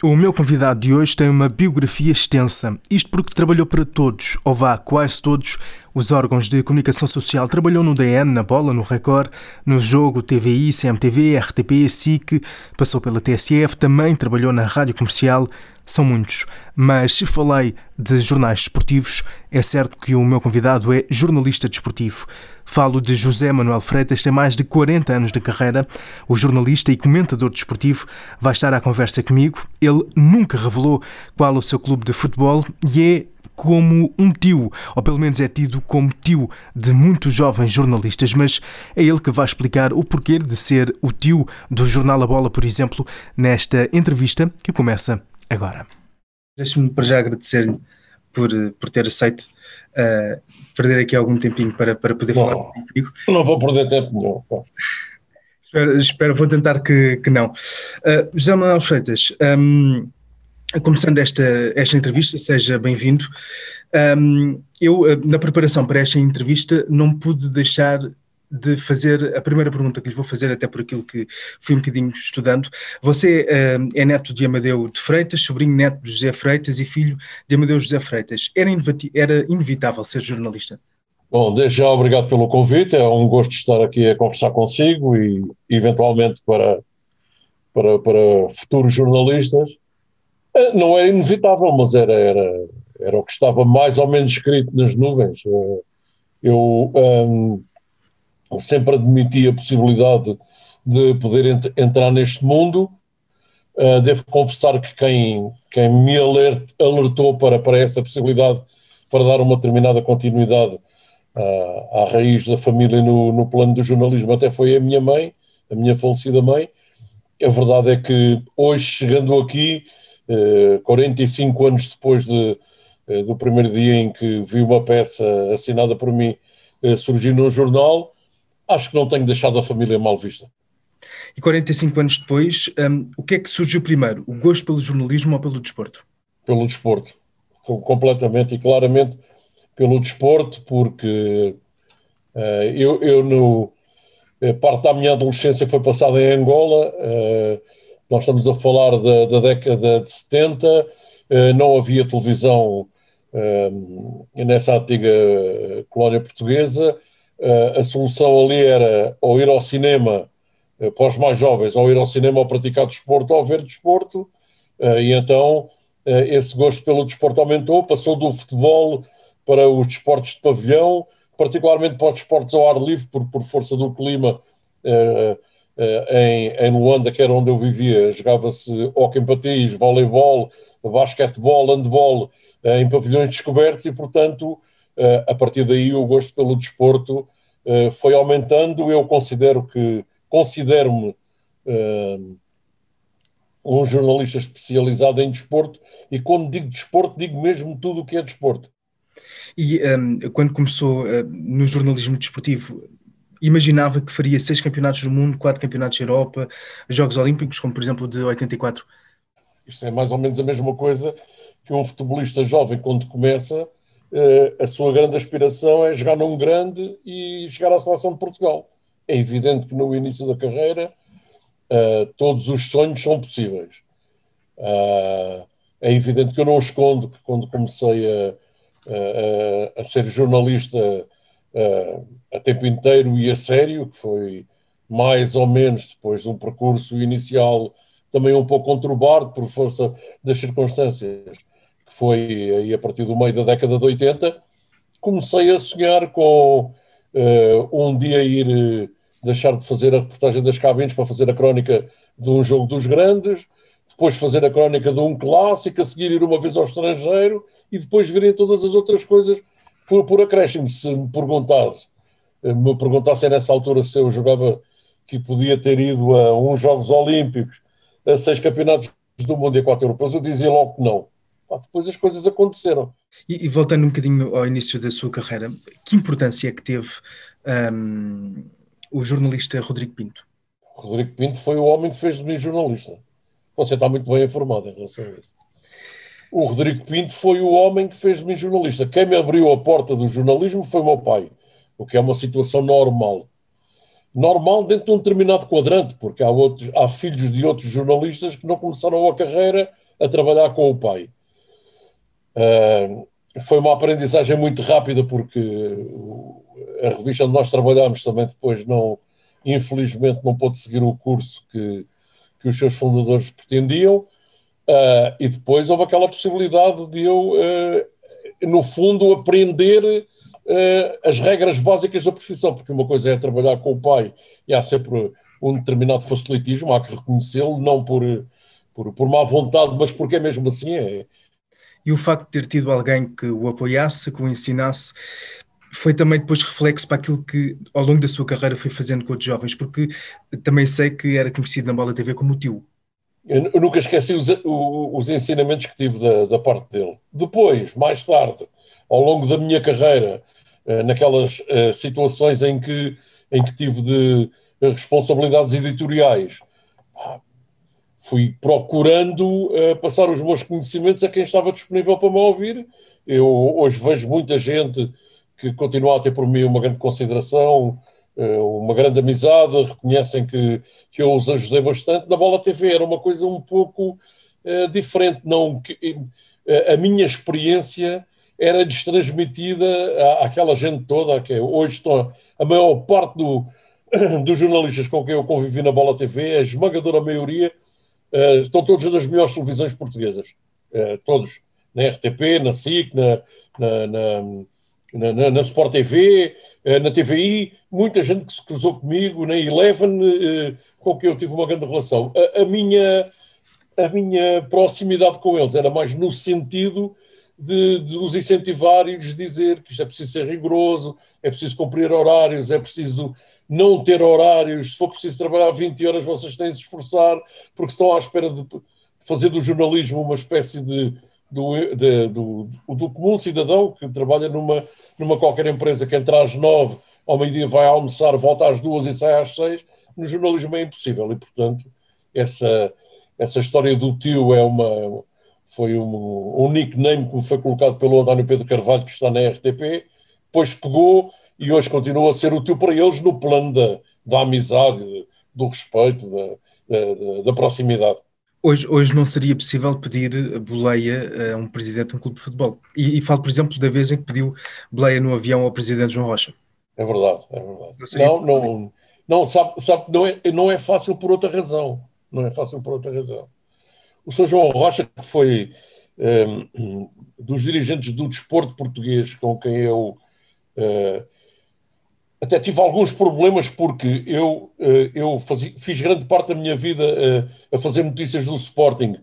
O meu convidado de hoje tem uma biografia extensa, isto porque trabalhou para todos, ou vá, quase todos, os órgãos de comunicação social. Trabalhou no DN, na Bola, no Record, no Jogo, TVI, CMTV, RTP, SIC, passou pela TSF, também trabalhou na Rádio Comercial, são muitos. Mas se falei de jornais desportivos, é certo que o meu convidado é jornalista desportivo. Falo de José Manuel Freitas, tem mais de 40 anos de carreira. O jornalista e comentador desportivo vai estar à conversa comigo. Nunca revelou qual é o seu clube de futebol e é como um tio, ou pelo menos é tido como tio de muitos jovens jornalistas, mas é ele que vai explicar o porquê de ser o tio do jornal A Bola, por exemplo, nesta entrevista que começa agora. Deixe-me para já agradecer-lhe por, por ter aceito uh, perder aqui algum tempinho para, para poder não, falar comigo. Não vou perder tempo nenhum. Espero, espero, vou tentar que, que não. Uh, José Manuel Freitas, um, começando esta, esta entrevista, seja bem-vindo. Um, eu, na preparação para esta entrevista, não pude deixar de fazer a primeira pergunta que lhe vou fazer, até por aquilo que fui um bocadinho estudando. Você uh, é neto de Amadeu de Freitas, sobrinho neto de José Freitas e filho de Amadeu José Freitas. Era, era inevitável ser jornalista? Bom, desde já obrigado pelo convite, é um gosto estar aqui a conversar consigo e eventualmente para, para, para futuros jornalistas. Eh, não era inevitável, mas era, era, era o que estava mais ou menos escrito nas nuvens. Eh, eu um, sempre admiti a possibilidade de poder ent entrar neste mundo. Uh, devo confessar que quem, quem me alert, alertou para, para essa possibilidade, para dar uma determinada continuidade uh, à raiz da família no, no plano do jornalismo, até foi a minha mãe, a minha falecida mãe. A verdade é que hoje, chegando aqui, uh, 45 anos depois de, uh, do primeiro dia em que vi uma peça assinada por mim surgir num jornal, acho que não tenho deixado a família mal vista. E 45 anos depois, um, o que é que surgiu primeiro? O gosto pelo jornalismo ou pelo desporto? Pelo desporto, completamente e claramente pelo desporto, porque uh, eu, eu no, eh, parte da minha adolescência foi passada em Angola, uh, nós estamos a falar da, da década de 70, uh, não havia televisão nessa antiga colónia portuguesa, a solução ali era ou ir ao cinema para os mais jovens, ou ir ao cinema ou praticar desporto ou ver desporto, e então esse gosto pelo desporto aumentou, passou do futebol para os desportos de pavilhão, particularmente para os desportos ao ar livre, por, por força do clima. em, em Luanda, que era onde eu vivia, jogava-se hockey em patins, voleibol, basquetebol, handball, em pavilhões descobertos e, portanto, eh, a partir daí o gosto pelo desporto eh, foi aumentando. Eu considero que considero-me eh, um jornalista especializado em desporto e quando digo desporto digo mesmo tudo o que é desporto. E um, quando começou uh, no jornalismo desportivo, imaginava que faria seis campeonatos do mundo, quatro campeonatos da Europa, Jogos Olímpicos, como por exemplo de 84? Isto é mais ou menos a mesma coisa que um futebolista jovem quando começa uh, a sua grande aspiração é jogar num grande e chegar à seleção de Portugal. É evidente que no início da carreira uh, todos os sonhos são possíveis. Uh, é evidente que eu não escondo que quando comecei a, a, a ser jornalista a tempo inteiro e a sério, que foi mais ou menos depois de um percurso inicial também um pouco conturbado por força das circunstâncias, que foi aí a partir do meio da década de 80, comecei a sonhar com uh, um dia ir uh, deixar de fazer a reportagem das cabines para fazer a crónica de um jogo dos grandes, depois fazer a crónica de um clássico, a seguir ir uma vez ao estrangeiro e depois virem todas as outras coisas por, por acréscimo. Se me perguntasse, eh, me perguntassem nessa altura se eu jogava que podia ter ido a uns Jogos Olímpicos, a seis campeonatos do mundo e a quatro europeus, eu dizia logo que não depois as coisas aconteceram. E, e, voltando um bocadinho ao início da sua carreira, que importância é que teve um, o jornalista Rodrigo Pinto? Rodrigo Pinto foi o homem que fez de mim jornalista. Você está muito bem informado em relação a isso. o Rodrigo Pinto foi o homem que fez de mim jornalista. Quem me abriu a porta do jornalismo foi meu pai, o que é uma situação normal. Normal dentro de um determinado quadrante, porque há, outros, há filhos de outros jornalistas que não começaram a carreira a trabalhar com o pai. Uh, foi uma aprendizagem muito rápida, porque a revista onde nós trabalhámos também depois não, infelizmente, não pôde seguir o curso que, que os seus fundadores pretendiam. Uh, e depois houve aquela possibilidade de eu, uh, no fundo, aprender uh, as regras básicas da profissão, porque uma coisa é trabalhar com o pai e há sempre um determinado facilitismo, há que reconhecê-lo, não por, por, por má vontade, mas porque é mesmo assim. É. E o facto de ter tido alguém que o apoiasse, que o ensinasse, foi também depois reflexo para aquilo que ao longo da sua carreira foi fazendo com outros jovens, porque também sei que era conhecido na Bola TV como o tio. Eu nunca esqueci os, os ensinamentos que tive da, da, parte dele. Depois, mais tarde, ao longo da minha carreira, eh, naquelas eh, situações em que, em que tive de responsabilidades editoriais, fui procurando eh, passar os meus conhecimentos a quem estava disponível para me ouvir. Eu hoje vejo muita gente que continua a ter por mim uma grande consideração, eh, uma grande amizade, reconhecem que, que eu os ajudei bastante. Na Bola TV era uma coisa um pouco uh, diferente, não que, uh, a minha experiência era-lhes transmitida àquela gente toda, que hoje estão, a maior parte do, dos jornalistas com quem eu convivi na Bola TV, a esmagadora maioria, estão todos nas melhores televisões portuguesas, todos, na RTP, na SIC, na, na, na na, na, na, Sport TV, eh, na TVI, muita gente que se cruzou comigo, na Eleven, eh, com quem eu tive uma grande relação. A, a, minha, a minha proximidade com eles era mais no sentido de, de os incentivar e lhes dizer que isto é preciso ser rigoroso, é preciso cumprir horários, é preciso não ter horários, se for preciso trabalhar 20 horas, vocês têm de se esforçar, porque estão à espera de fazer do jornalismo uma espécie de do, de, do, do comum cidadão que trabalha numa, numa qualquer empresa que entra às nove, ao meio-dia vai almoçar, volta às duas e sai às seis, no jornalismo é impossível e, portanto, essa, essa história do tio é uma, foi um, um nickname que foi colocado pelo António Pedro Carvalho, que está na RTP, depois pegou e hoje continua a ser o tio para eles no plano da, da amizade, do respeito, da, da, da proximidade. Hoje, hoje não seria possível pedir boleia a um presidente de um clube de futebol. E, e falo, por exemplo, da vez em que pediu boleia no avião ao presidente João Rocha. É verdade, é verdade. Não, não, não, não, sabe, sabe, não, é, não é fácil por outra razão. Não é fácil por outra razão. O Sr. João Rocha, que foi um, ehm, dos dirigentes do desporto português com quem eu uh, até tive alguns problemas porque eu, eh, eu fiz grande parte da minha vida a, eh, a fazer notícias do Sporting.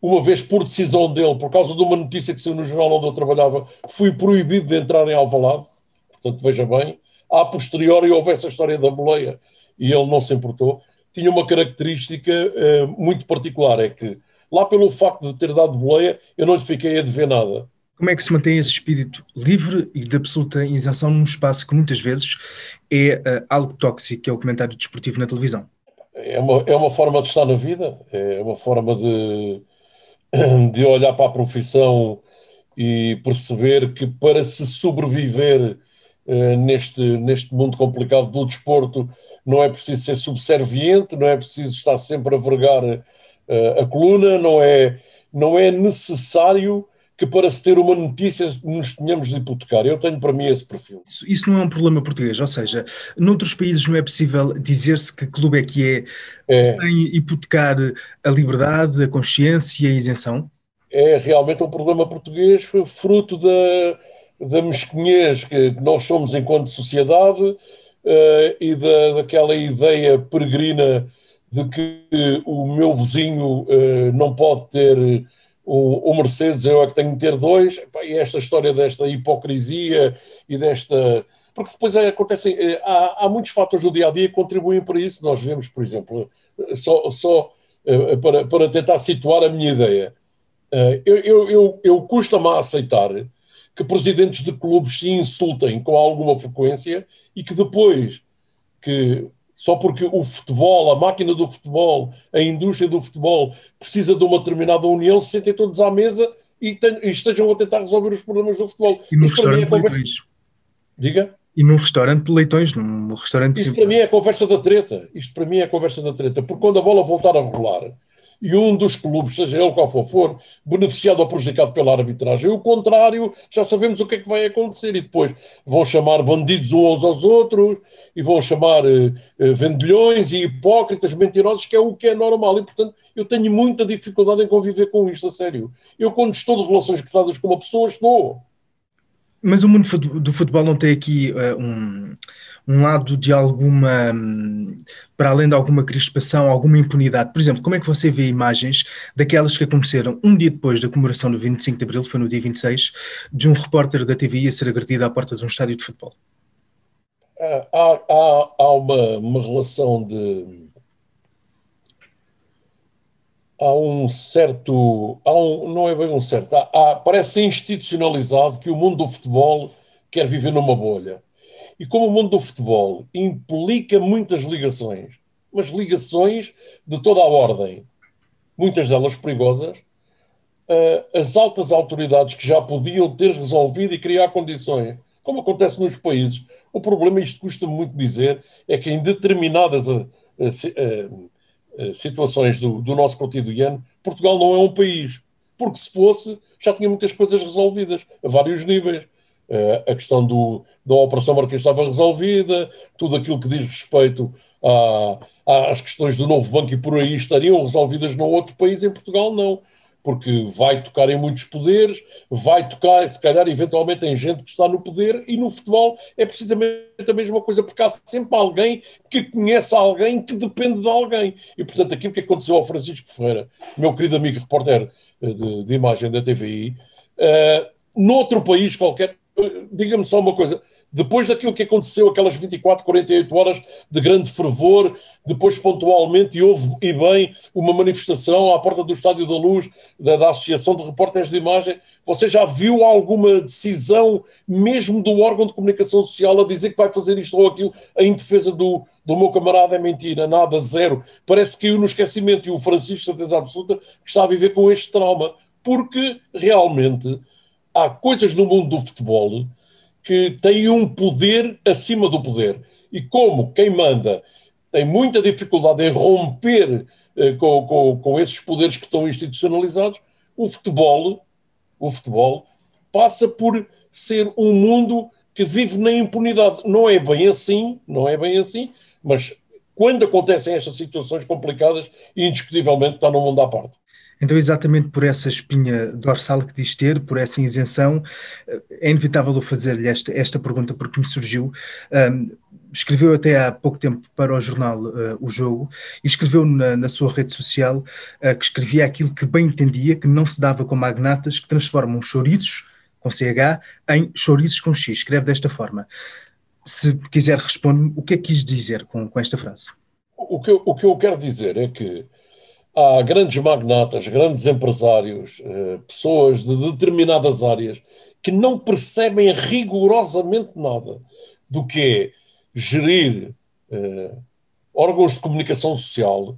Uma vez por decisão dele, por causa de uma notícia que saiu no jornal onde eu trabalhava, fui proibido de entrar em Alvalade. Portanto, veja bem, a posteriori houve essa história da boleia e ele não se importou. Tinha uma característica uh, muito particular, é que lá pelo facto de ter dado boleia, eu não lhe fiquei a dever nada. Como é que se mantém esse espírito livre e de absoluta isenção num espaço que muitas vezes é uh, algo tóxico, que é o comentário desportivo na televisão? É uma, é uma forma de estar na vida, é uma forma de, de olhar para a profissão e perceber que para se sobreviver uh, neste, neste mundo complicado do desporto não é preciso ser subserviente, não é preciso estar sempre a vergar uh, a coluna, não é, não é necessário que para se ter uma notícia nos tenhamos de hipotecar. Eu tenho para mim esse perfil. Isso, isso não é um problema português, ou seja, noutros países não é possível dizer-se que clube é que é, é. tem hipotecar a liberdade, a consciência e a isenção? É realmente um problema português, fruto da, da mesquinhez que nós somos enquanto sociedade uh, e da, daquela ideia peregrina de que o meu vizinho uh, não pode ter o, o, Mercedes, eu é que tenho que ter dois, e esta história desta hipocrisia e desta. Porque depois é, acontecem, é, há, há, muitos fatores do dia a dia que contribuem para isso. Nós vemos, por exemplo, só, só é, para, para tentar situar a minha ideia, eu, eu, eu, eu custa-me a aceitar que presidentes de clubes se insultem com alguma frequência e que depois que só porque o futebol, a máquina do futebol, a indústria do futebol precisa de uma determinada união, se sentem todos à mesa e, e, estejam a tentar resolver os problemas do futebol. E no restaurante é conversa... Diga? E num restaurante de leitões, num restaurante Isto para mim é a conversa da treta. Isto para mim é a conversa da treta. Porque quando a bola voltar a rolar e um dos clubes, seja ele qual for, for beneficiado ou prejudicado pela arbitragem, o contrário, já sabemos o que é que vai acontecer. E depois vão chamar bandidos uns aos outros e vão chamar eh, eh, vendilhões e hipócritas, mentirosos, que é o que é normal. E, portanto, eu tenho muita dificuldade em conviver com isto, a sério. Eu, quando estou de relações cortadas com uma pessoa, estou. Mas o mundo do futebol não tem aqui uh, um, um lado de alguma, para além de alguma crispação, alguma impunidade. Por exemplo, como é que você vê imagens daquelas que aconteceram um dia depois da comemoração do 25 de Abril, foi no dia 26, de um repórter da TVI a ser agredido à porta de um estádio de futebol? Há, há, há uma, uma relação de há um certo, há um, não é bem um certo, há, há, parece institucionalizado que o mundo do futebol quer viver numa bolha. E como o mundo do futebol implica muitas ligações, mas ligações de toda a ordem, muitas delas perigosas, uh, as altas autoridades que já podiam ter resolvido e criar condições, como acontece nos países, o problema, isto custa muito dizer, é que em determinadas uh, eh, situações do, do nosso cotidiano, Portugal não é um país. Porque se fosse, já tinha muitas coisas resolvidas, a vários níveis. A questão do, da Operação Marquês estava resolvida, tudo aquilo que diz respeito a, às questões do novo banco e por aí estariam resolvidas no outro país, em Portugal não porque vai tocar em muitos poderes, vai tocar, se calhar, eventualmente, em gente que está no poder, e no futebol é precisamente a mesma coisa, porque há sempre alguém que conhece alguém que depende de alguém. E, portanto, aquilo que aconteceu ao Francisco Ferreira, meu querido amigo repórter eh, de, de imagem da TVI, uh, noutro país qualquer, diga-me só uma coisa, depois daquilo que aconteceu, aquelas 24, 48 horas de grande fervor, depois pontualmente, houve, e bem, uma manifestação à porta do Estádio da Luz, da, da Associação de Repórteres de Imagem, você já viu alguma decisão, mesmo do órgão de comunicação social, a dizer que vai fazer isto ou aquilo em defesa do, do meu camarada? É mentira, nada, zero. Parece que caiu no esquecimento, e o Francisco, certeza absoluta, está a viver com este trauma, porque realmente há coisas no mundo do futebol que têm um poder acima do poder. E como quem manda tem muita dificuldade em romper eh, com, com, com esses poderes que estão institucionalizados, o futebol, o futebol passa por ser um mundo que vive na impunidade. Não é bem assim, não é bem assim, mas quando acontecem estas situações complicadas, indiscutivelmente está no mundo à parte. Então, exatamente por essa espinha dorsal que diz ter, por essa isenção, é inevitável eu fazer-lhe esta, esta pergunta porque me surgiu. Um, escreveu até há pouco tempo para o jornal uh, O Jogo e escreveu na, na sua rede social uh, que escrevia aquilo que bem entendia, que não se dava com magnatas que transformam chouriços, com CH, em chouriços com X. Escreve desta forma. Se quiser responder-me, o que é que quis dizer com, com esta frase? O que, eu, o que eu quero dizer é que há grandes magnatas, grandes empresários, eh, pessoas de determinadas áreas que não percebem rigorosamente nada do que é gerir eh, órgãos de comunicação social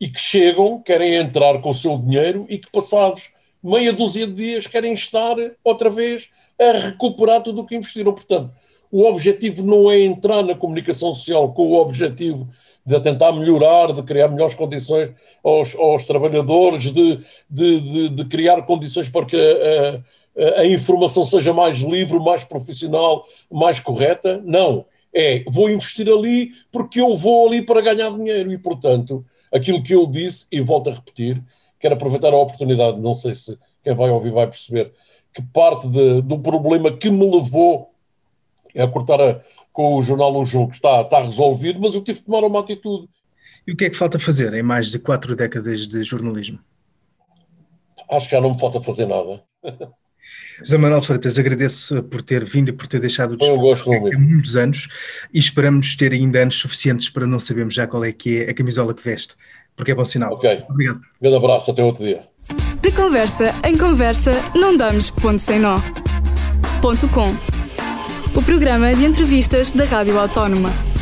e que chegam, querem entrar com o seu dinheiro e que passados meia dúzia de dias querem estar outra vez a recuperar tudo o que investiram. Portanto, o objetivo não é entrar na comunicação social com o objetivo de tentar melhorar, de criar melhores condições aos, aos trabalhadores, de, de, de, de, criar condições para que a, a, a, informação seja mais livre, mais profissional, mais correta. Não. É, vou investir ali porque eu vou ali para ganhar dinheiro e, portanto, aquilo que eu disse, e volto a repetir, quero aproveitar a oportunidade, não sei se quem vai ouvir vai perceber, que parte de, do problema que me levou a cortar a, com o jornal O Jogo está, está resolvido, mas eu tive que tomar uma atitude. E o que é que falta fazer em mais de quatro décadas de jornalismo? Acho que já não me falta fazer nada. José Manuel Freitas, agradeço por ter vindo e por ter deixado o desporto há muitos anos e esperamos ter ainda anos suficientes para não sabermos já qual é que é a camisola que veste, porque é bom sinal. Ok. Obrigado. Um grande abraço, até outro dia. De conversa em conversa, não damos ponto sem nó. Ponto com o programa de entrevistas da Rádio Autónoma.